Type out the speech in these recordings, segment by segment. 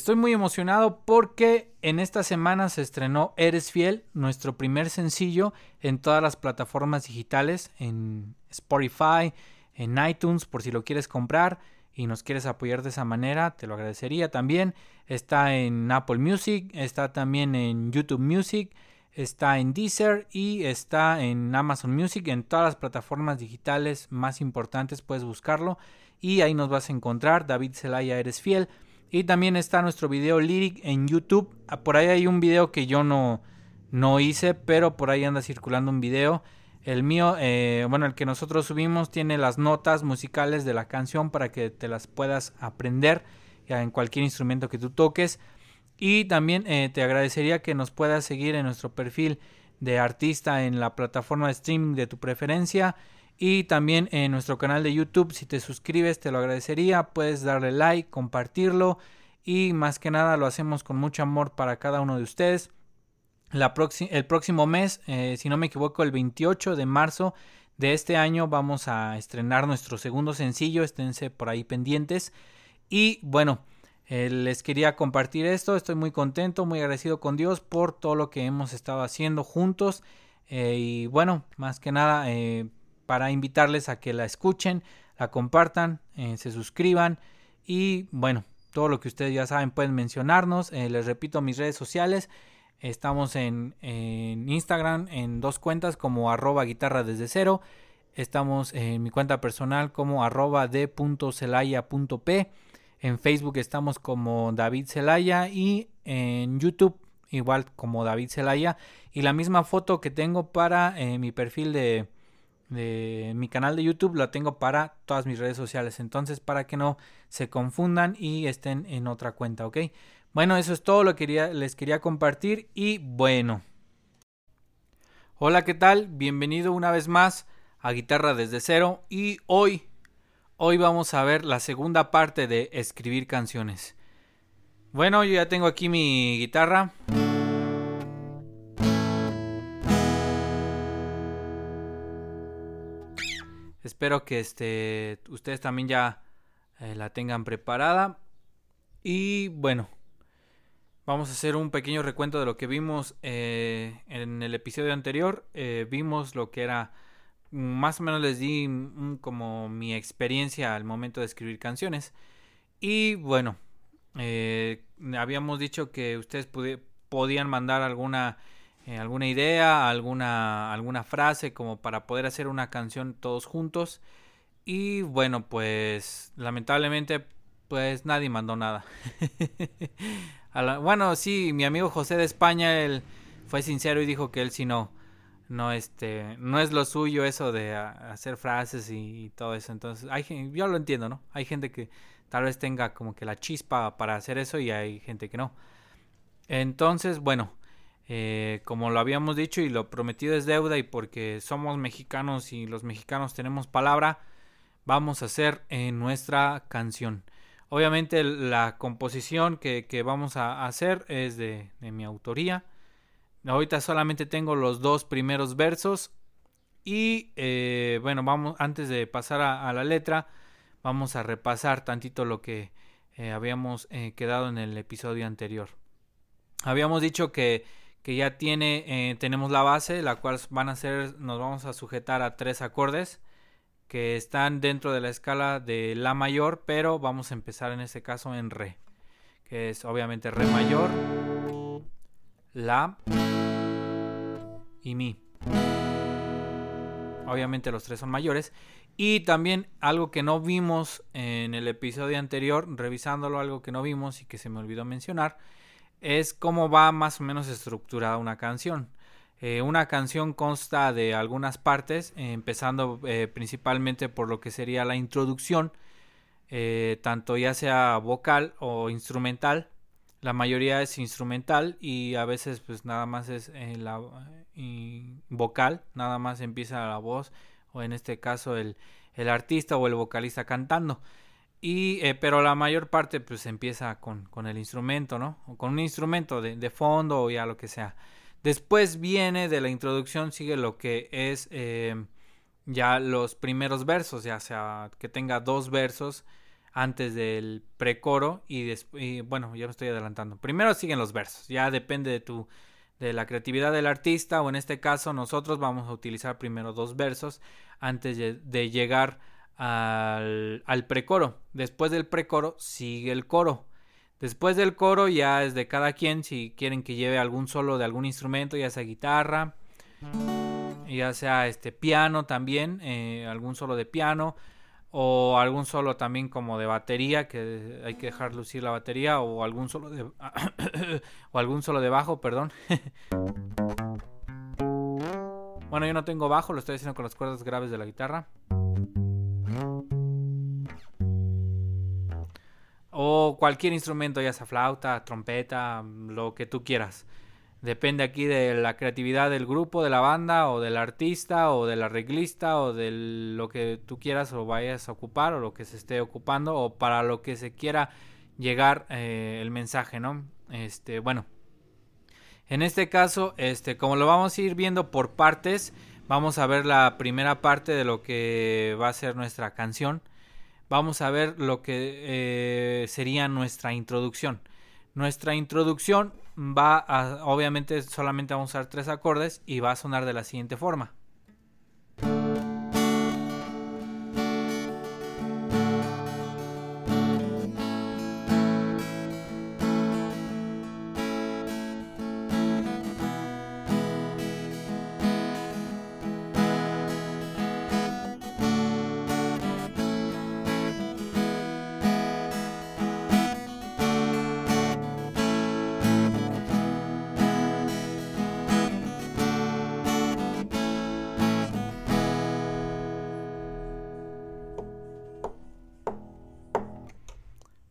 Estoy muy emocionado porque en esta semana se estrenó Eres Fiel, nuestro primer sencillo en todas las plataformas digitales, en Spotify, en iTunes, por si lo quieres comprar y nos quieres apoyar de esa manera, te lo agradecería también. Está en Apple Music, está también en YouTube Music, está en Deezer y está en Amazon Music, en todas las plataformas digitales más importantes puedes buscarlo y ahí nos vas a encontrar. David Zelaya, eres fiel. Y también está nuestro video lyric en YouTube. Ah, por ahí hay un video que yo no, no hice, pero por ahí anda circulando un video. El mío, eh, bueno, el que nosotros subimos tiene las notas musicales de la canción para que te las puedas aprender en cualquier instrumento que tú toques. Y también eh, te agradecería que nos puedas seguir en nuestro perfil de artista en la plataforma de streaming de tu preferencia. Y también en nuestro canal de YouTube, si te suscribes, te lo agradecería. Puedes darle like, compartirlo. Y más que nada lo hacemos con mucho amor para cada uno de ustedes. La el próximo mes, eh, si no me equivoco, el 28 de marzo de este año vamos a estrenar nuestro segundo sencillo. Esténse por ahí pendientes. Y bueno, eh, les quería compartir esto. Estoy muy contento, muy agradecido con Dios por todo lo que hemos estado haciendo juntos. Eh, y bueno, más que nada, para invitarles a que la escuchen, la compartan, eh, se suscriban y bueno, todo lo que ustedes ya saben pueden mencionarnos. Eh, les repito mis redes sociales. Estamos en, Instagram en dos cuentas como arroba guitarra desde cero. Estamos en mi cuenta personal como arroba d.celaya.p. En Facebook estamos como David Celaya y en YouTube igual como David Celaya. Y la misma foto que tengo para eh, mi perfil de, de mi canal de YouTube lo tengo para todas mis redes sociales. Entonces, para que no se confundan y estén en otra cuenta, ¿ok? Bueno, eso es todo lo que quería, les quería compartir. Y bueno. Hola, ¿qué tal? Bienvenido una vez más a Guitarra desde cero. Y hoy, hoy vamos a ver la segunda parte de escribir canciones. Bueno, yo ya tengo aquí mi guitarra. Espero que este, ustedes también ya eh, la tengan preparada. Y bueno, vamos a hacer un pequeño recuento de lo que vimos eh, en el episodio anterior. Eh, vimos lo que era, más o menos les di como mi experiencia al momento de escribir canciones. Y bueno, habíamos dicho que ustedes podían mandar alguna eh, alguna idea, alguna, alguna frase como para poder hacer una canción todos juntos. Y bueno, pues lamentablemente pues nadie mandó nada. bueno, sí, mi amigo José de España, él fue sincero y dijo que él sí no, no este, no es lo suyo eso de hacer frases y, todo eso. Entonces, hay, yo lo entiendo, ¿no? Hay gente que tal vez tenga como que la chispa para hacer eso y hay gente que no. Entonces, bueno, eh, como lo habíamos dicho y lo prometido es deuda y porque somos mexicanos y los mexicanos tenemos palabra, vamos a hacer en nuestra canción. Obviamente la composición que, vamos a hacer es de, mi autoría. Ahorita solamente tengo los dos primeros versos y eh, bueno, vamos antes de pasar a, la letra, vamos a repasar tantito lo que eh, habíamos quedado en el episodio anterior. Habíamos dicho que que ya tiene, eh, tenemos la base, la cual van a ser, nos vamos a sujetar a tres acordes que están dentro de la escala de La mayor, pero vamos a empezar en este caso en Re, que es obviamente Re mayor, La y Mi. Obviamente los tres son mayores. Y también algo que no vimos en el episodio anterior, revisándolo, algo que no vimos y que se me olvidó mencionar, es cómo va más o menos estructurada una canción. Eh, una canción consta de algunas partes, eh, empezando eh, principalmente por lo que sería la introducción, tanto ya sea vocal o instrumental. La mayoría es instrumental y a veces pues nada más es la vocal, nada más empieza la voz o en este caso el artista o el vocalista cantando. Y, eh, pero la mayor parte pues empieza con, con el instrumento, ¿no? O con un instrumento de, de, fondo o ya lo que sea. Después viene de la introducción, sigue lo que es eh, ya los primeros versos, ya sea que tenga dos versos antes del precoro y, bueno, ya me estoy adelantando. Primero siguen los versos, ya depende de tu de la creatividad del artista o en este caso nosotros vamos a utilizar primero dos versos antes de, llegar al, al precoro. Después del precoro sigue el coro. Después del coro ya es de cada quien si quieren que lleve algún solo de algún instrumento, ya sea guitarra, ya sea este piano también, eh, algún solo de piano o algún solo también como de batería que hay que dejar lucir la batería o algún solo de o algún solo de bajo, perdón. bueno, yo no tengo bajo, lo estoy haciendo con las cuerdas graves de la guitarra. O cualquier instrumento, ya sea flauta, trompeta, lo que tú quieras. Depende aquí de la creatividad del grupo, de la banda, o del artista, o del arreglista, o de lo que tú quieras o vayas a ocupar, o lo que se esté ocupando, o para lo que se quiera llegar eh, el mensaje, ¿no? Este, bueno. En este caso, este, como lo vamos a ir viendo por partes, vamos a ver la primera parte de lo que va a ser nuestra canción. Vamos a ver lo que eh, sería nuestra introducción. Nuestra introducción va a, obviamente solamente vamos a usar tres acordes y va a sonar de la siguiente forma.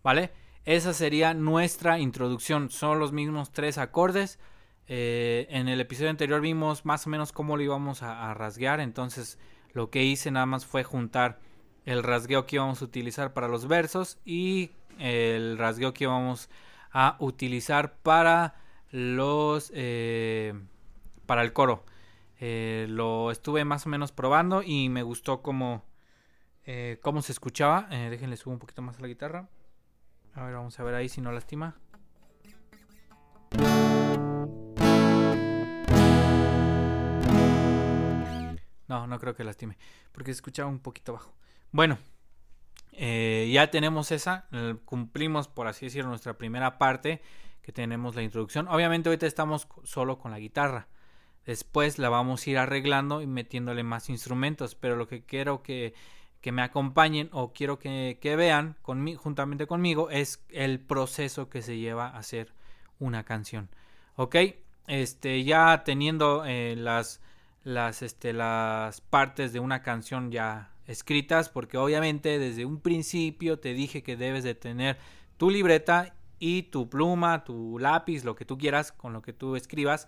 ¿Vale? Esa sería nuestra introducción. Son los mismos tres acordes. Eh, en el episodio anterior vimos más o menos cómo lo íbamos a, rasguear. Entonces lo que hice nada más fue juntar el rasgueo que íbamos a utilizar para los versos y el rasgueo que íbamos a utilizar para los eh, para el coro. Eh, lo estuve más o menos probando y me gustó cómo, cómo se escuchaba. déjenle subo un poquito más a la guitarra. A ver, vamos a ver ahí si no lastima. No, no creo que lastime. Porque se escuchaba un poquito bajo. Bueno, eh, ya tenemos esa. Cumplimos, por así decirlo, nuestra primera parte. Que tenemos la introducción. Obviamente ahorita estamos solo con la guitarra. Después la vamos a ir arreglando y metiéndole más instrumentos. Pero lo que quiero que que me acompañen o quiero que, vean juntamente conmigo es el proceso que se lleva a hacer una canción. ¿Ok? Este, ya teniendo eh, las, las, este, las partes de una canción ya escritas, porque obviamente desde un principio te dije que debes de tener tu libreta y tu pluma, tu lápiz, lo que tú quieras, con lo que tú escribas,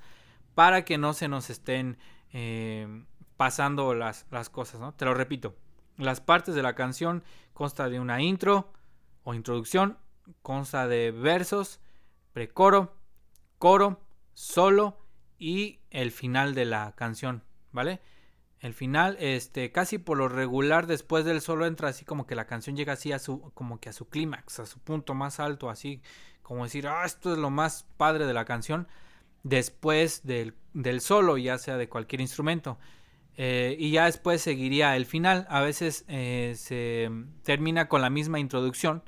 para que no se nos estén eh, pasando las, las cosas, ¿no? Te lo repito, las partes de la canción consta de una intro o introducción, consta de versos, precoro, coro, solo y el final de la canción, ¿vale? El final, este, casi por lo regular después del solo entra así como que la canción llega así a su, como que a su clímax, a su punto más alto, así como decir, ah, esto es lo más padre de la canción, después del, del solo, ya sea de cualquier instrumento. Eh, y ya después seguiría el final. A veces eh, se termina con la misma introducción.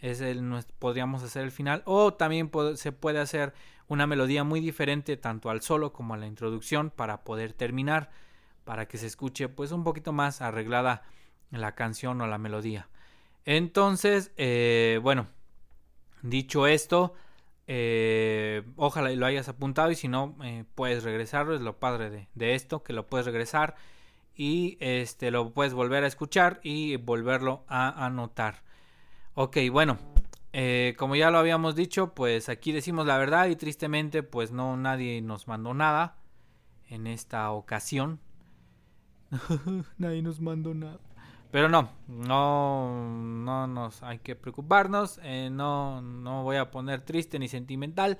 Es el, podríamos hacer el final. O también se puede hacer una melodía muy diferente tanto al solo como a la introducción para poder terminar. Para que se escuche pues un poquito más arreglada la canción o la melodía. Entonces, eh, bueno, dicho esto, eh, ojalá lo hayas apuntado y si no, eh, puedes regresarlo. Es lo padre de, esto, que lo puedes regresar y este lo puedes volver a escuchar y volverlo a anotar. Ok, bueno, eh, como ya lo habíamos dicho, pues aquí decimos la verdad y tristemente pues no nadie nos mandó nada en esta ocasión. nadie nos mandó nada. Pero no, no, no nos hay que preocuparnos. Eh, no, no voy a poner triste ni sentimental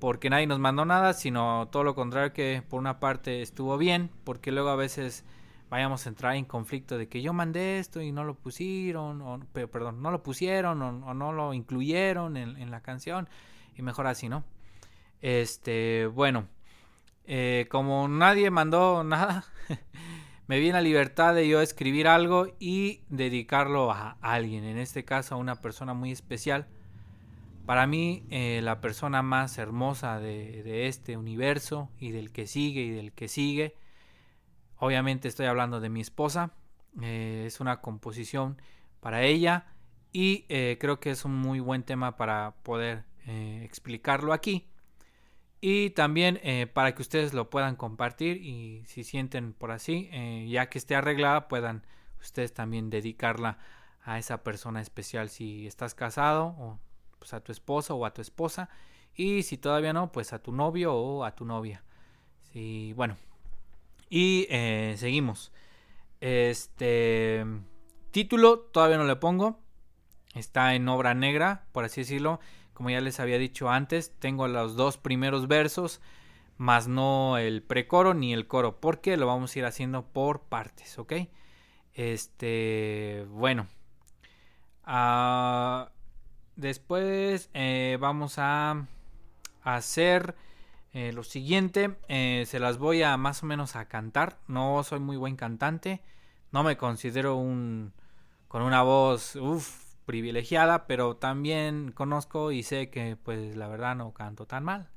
porque nadie nos mandó nada, sino todo lo contrario que por una parte estuvo bien, porque luego a veces vayamos a entrar en conflicto de que yo mandé esto y no lo pusieron, o, perdón, no lo pusieron o, no lo incluyeron en, la canción y mejor así, ¿no? Este, bueno, eh, como nadie mandó nada, me vi en la libertad de yo escribir algo y dedicarlo a alguien, en este caso a una persona muy especial. Para mí, eh, la persona más hermosa de, este universo y del que sigue y del que sigue, obviamente estoy hablando de mi esposa, eh, es una composición para ella y eh, creo que es un muy buen tema para poder explicarlo aquí y también para que ustedes lo puedan compartir y si sienten por así, ya que esté arreglada, puedan ustedes también dedicarla a esa persona especial si estás casado o pues, a tu esposo o a tu esposa. Y si todavía no, pues a tu novio o a tu novia. Sí, bueno. Y eh, seguimos. Este título todavía no le pongo. Está en obra negra, por así decirlo. Como ya les había dicho antes, tengo los dos primeros versos, más no el precoro ni el coro, porque lo vamos a ir haciendo por partes, ¿ok? Este, bueno. Ah, Después eh, vamos a hacer eh, lo siguiente. Eh, se las voy a más o menos a cantar. No soy muy buen cantante. No me considero un con una voz privilegiada, pero también conozco y sé que pues la verdad no canto tan mal.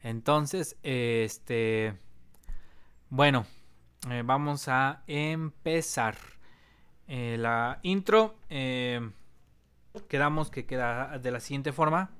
Entonces, este bueno, vamos a empezar. la intro quedamos que queda de la siguiente forma.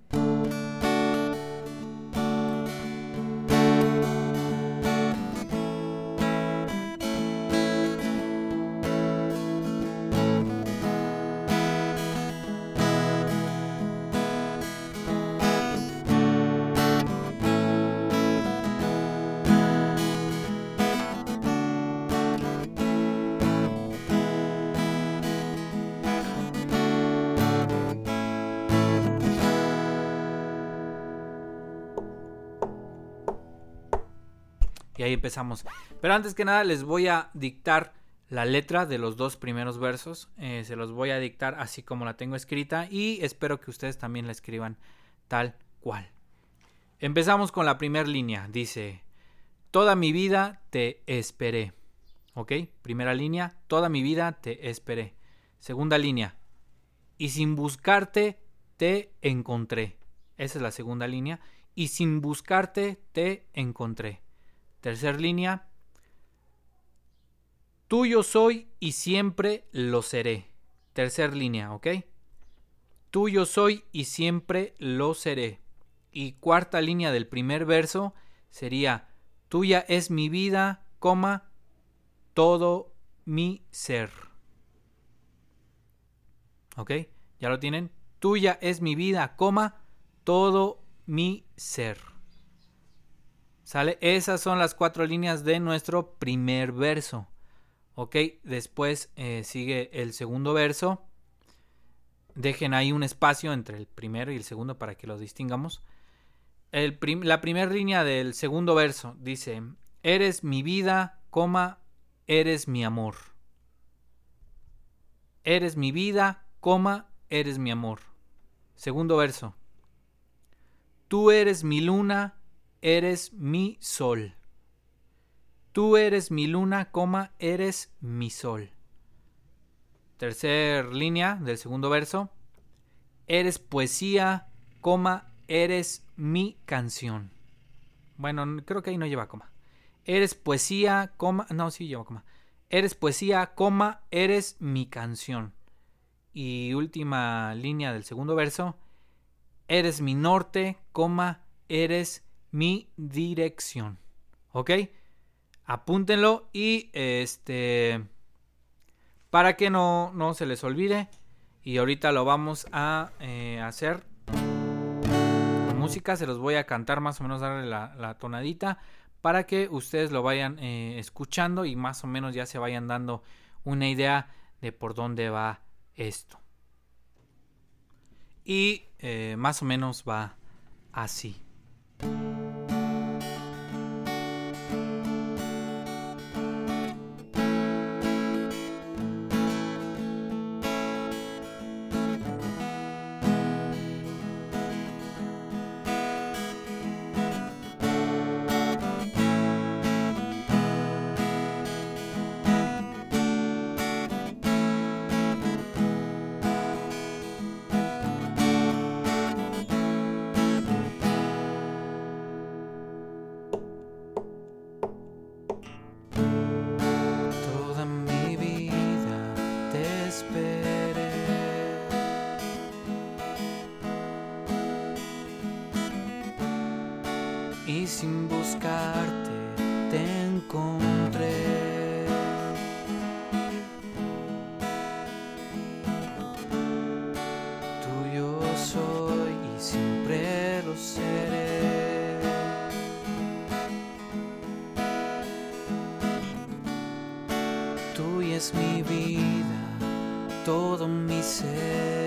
Y ahí empezamos. Pero antes que nada les voy a dictar la letra de los dos primeros versos. Eh, se los voy a dictar así como la tengo escrita y espero que ustedes también la escriban tal cual. Empezamos con la primera línea. Dice, toda mi vida te esperé. ¿Ok? Primera línea, toda mi vida te esperé. Segunda línea, y sin buscarte te encontré. Esa es la segunda línea. Y sin buscarte te encontré. Tercer línea. Tuyo soy y siempre lo seré. Tercer línea, ¿ok? Tuyo soy y siempre lo seré. Y cuarta línea del primer verso sería, tuya es mi vida, coma, todo mi ser. ¿Ok? ¿Ya lo tienen? Tuya es mi vida, coma, todo mi ser. ¿Sale? Esas son las cuatro líneas de nuestro primer verso. Ok, después eh, sigue el segundo verso. Dejen ahí un espacio entre el primero y el segundo para que los distingamos. la primera línea del segundo verso dice, eres mi vida, eres mi amor. Eres mi vida, eres mi amor. Segundo verso. Tú eres mi luna, eres mi sol. Tú eres mi luna, coma, eres mi sol. Tercer línea del segundo verso. Eres poesía, coma, eres mi canción. Bueno, creo que ahí no lleva coma. Eres poesía, coma, no, sí lleva coma. Eres poesía, coma, eres mi canción. Y última línea del segundo verso. Eres mi norte, coma, eres mi dirección. ¿Ok? Apúntenlo y este... Para que no, no se les olvide. Y ahorita lo vamos a eh, hacer música. Se los voy a cantar más o menos, darle la, tonadita. Para que ustedes lo vayan eh, escuchando y más o menos ya se vayan dando una idea de por dónde va esto. Y eh, más o menos va así. Sin buscarte te encontré. Tuyo soy y siempre lo seré. Tuya es mi vida, todo mi ser.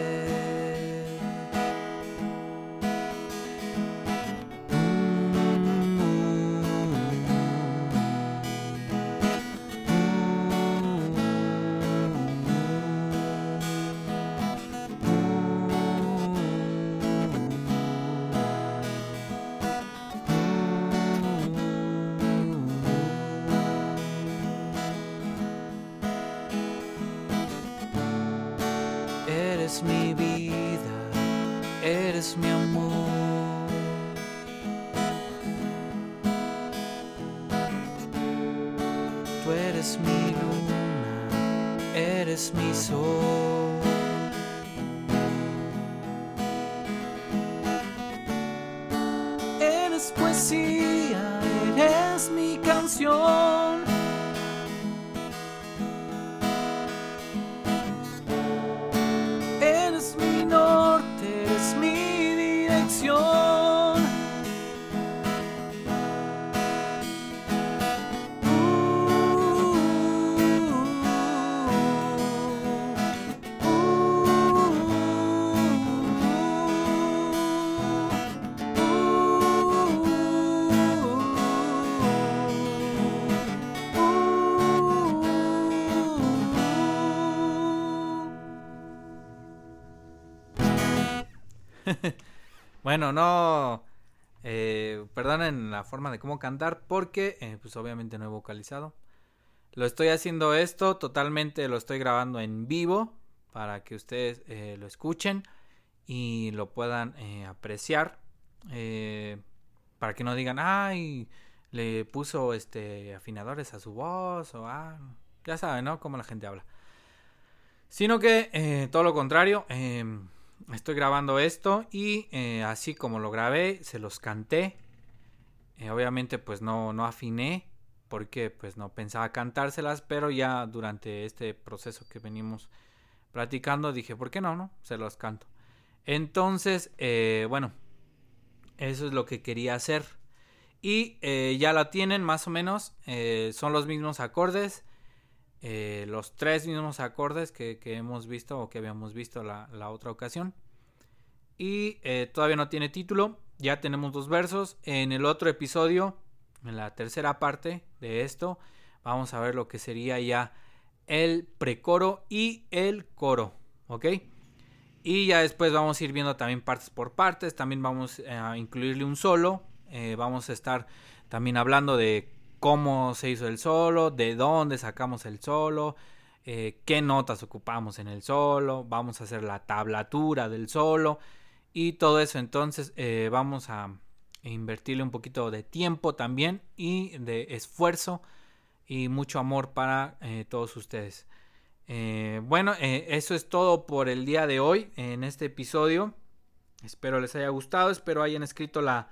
Eres mi luna, eres mi sol. Bueno, no. Eh, perdonen la forma de cómo cantar porque, eh, pues obviamente no he vocalizado. Lo estoy haciendo esto totalmente, lo estoy grabando en vivo para que ustedes eh, lo escuchen y lo puedan eh, apreciar. para que no digan, ay, le puso este afinadores a su voz o ah, ya saben, ¿no? Cómo la gente habla. Sino que todo lo contrario. Estoy grabando esto y eh, así como lo grabé, se los canté. Eh, obviamente pues no, no afiné porque pues no pensaba cantárselas, pero ya durante este proceso que venimos platicando dije, ¿por qué no? no? Se los canto. Entonces, eh, bueno, eso es lo que quería hacer. Y ya la tienen más o menos. son los mismos acordes. Eh, los tres mismos acordes que, hemos visto o que habíamos visto la, otra ocasión. Y eh, todavía no tiene título. Ya tenemos dos versos. En el otro episodio, en la tercera parte de esto, vamos a ver lo que sería ya el precoro y el coro. ¿Ok? Y ya después vamos a ir viendo también partes por partes. También vamos a incluirle un solo. Eh, vamos a estar también hablando de cómo se hizo el solo, de dónde sacamos el solo, eh, qué notas ocupamos en el solo. Vamos a hacer la tablatura del solo. Y todo eso entonces eh, vamos a invertirle un poquito de tiempo también y de esfuerzo y mucho amor para eh, todos ustedes. Bueno, eso es todo por el día de hoy en este episodio. Espero les haya gustado, espero hayan escrito la,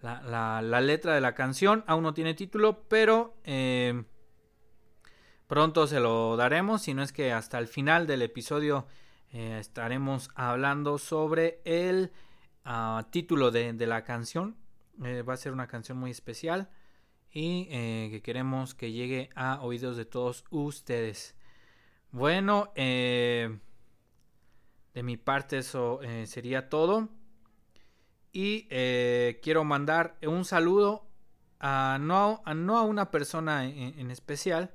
la, la- letra de la canción. Aún no tiene título, pero eh, pronto se lo daremos. Si no es que hasta el final del episodio eh, estaremos hablando sobre el ah, título de, de la canción. Eh, va a ser una canción muy especial y que queremos que llegue a oídos de todos ustedes. Bueno, de mi parte eso sería todo. Y eh, quiero mandar un saludo a no a, no a una persona en, especial,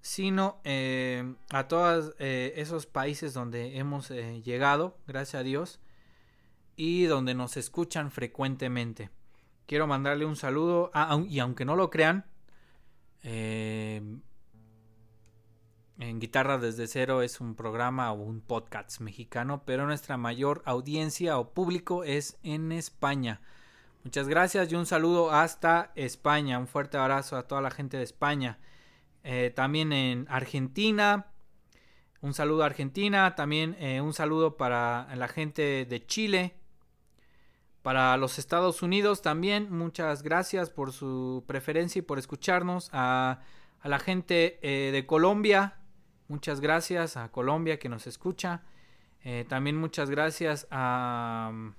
sino eh, a todos eh, esos países donde hemos llegado, gracias a Dios, y donde nos escuchan frecuentemente. Quiero mandarle un saludo, a- y aunque no lo crean, en Guitarra desde cero es un programa o un podcast mexicano, pero nuestra mayor audiencia o público es en España. Muchas gracias y un saludo hasta España. Un fuerte abrazo a toda la gente de España. Eh, también en Argentina. Un saludo a Argentina. También eh, un saludo para la gente de Chile. Para los Estados Unidos también, muchas gracias por su preferencia y por escucharnos. A, la gente eh, de Colombia, muchas gracias. A Colombia que nos escucha. Eh, también muchas gracias a um,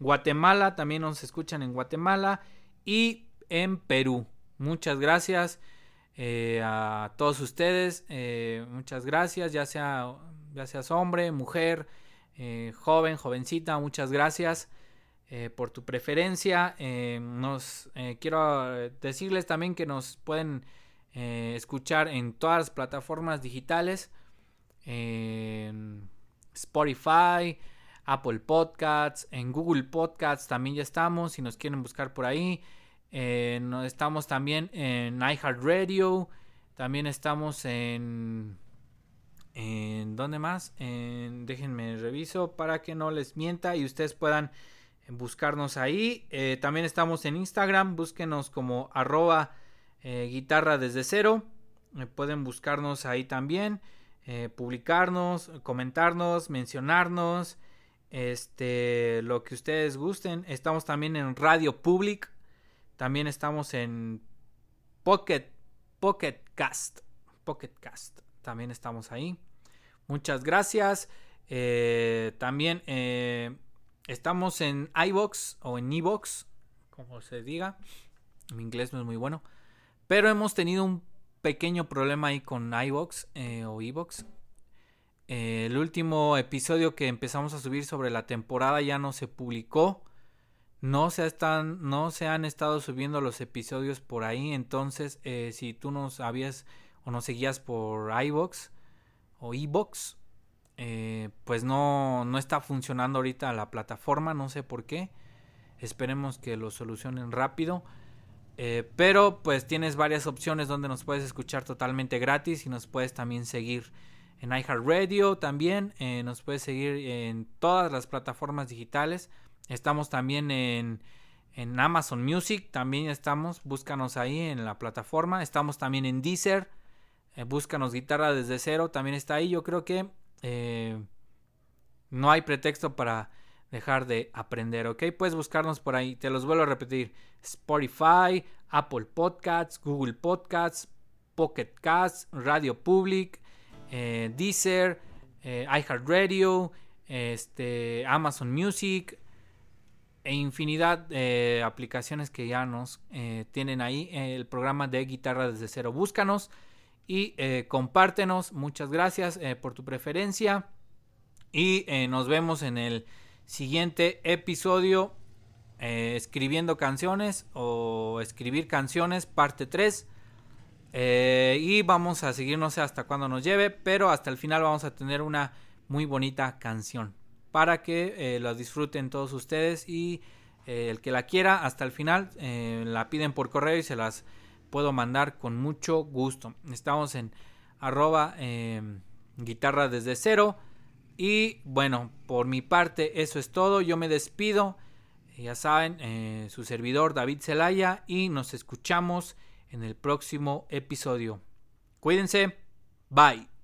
Guatemala, también nos escuchan en Guatemala. Y en Perú. Muchas gracias eh, a todos ustedes. muchas gracias, ya, sea, ya seas hombre, mujer, joven, jovencita, muchas gracias. Eh, por tu preferencia. Eh, nos eh, quiero decirles también que nos pueden escuchar en todas las plataformas digitales. En Spotify, Apple Podcasts, en Google Podcasts también ya estamos. Si nos quieren buscar por ahí. estamos también en iHeartRadio. También estamos en ¿En dónde más? En, déjenme reviso para que no les mienta y ustedes puedan buscarnos ahí. Eh, también estamos en Instagram, búsquenos como arroba eh, guitarra desde cero. Eh, pueden buscarnos ahí también, publicarnos, comentarnos, mencionarnos, este, lo que ustedes gusten. Estamos también en Radio Public, también estamos en Pocket, Pocket Cast, Pocket Cast, también estamos ahí. Muchas gracias. también Estamos en iBox o en eBox, como se diga. Mi inglés no es muy bueno. Pero hemos tenido un pequeño problema ahí con iBox eh, o eBox. Eh, el último episodio que empezamos a subir sobre la temporada ya no se publicó. No se, están, no se han estado subiendo los episodios por ahí. Entonces, eh, si tú nos habías o nos seguías por iBox o eh, pues no, no está funcionando ahorita la plataforma, no sé por qué. Esperemos que lo solucionen rápido. Eh, pero pues tienes varias opciones donde nos puedes escuchar totalmente gratis y nos puedes también seguir en iHeartRadio también. Eh, nos puedes seguir en todas las plataformas digitales. Estamos también en, en Amazon Music, también estamos. Búscanos ahí en la plataforma. Estamos también en Deezer. búscanos guitarra desde cero, también está ahí. Yo creo que eh, no hay pretexto para dejar de aprender, ¿ok? Puedes buscarnos por ahí, te los vuelvo a repetir. Spotify, Apple Podcasts, Google Podcasts, Pocket Casts, Radio Public, eh, Deezer, eh, iHeartRadio, este, Amazon Music e infinidad de aplicaciones que ya nos tienen ahí el programa de guitarra desde cero. Búscanos y eh, compártenos. Muchas gracias eh, por tu preferencia. Y eh, nos vemos en el siguiente episodio. escribiendo canciones o escribir canciones, parte 3. y vamos a seguir, no sé hasta cuándo nos lleve, pero hasta el final vamos a tener una muy bonita canción para que la disfruten todos ustedes y el que la quiera hasta el final la piden por correo y se las puedo mandar con mucho gusto. Estamos en arroba em, guitarra desde cero. Y bueno, por mi parte eso es todo. Yo me despido. Ya saben, eh, su servidor David Zelaya y nos escuchamos en el próximo episodio. Cuídense. Bye.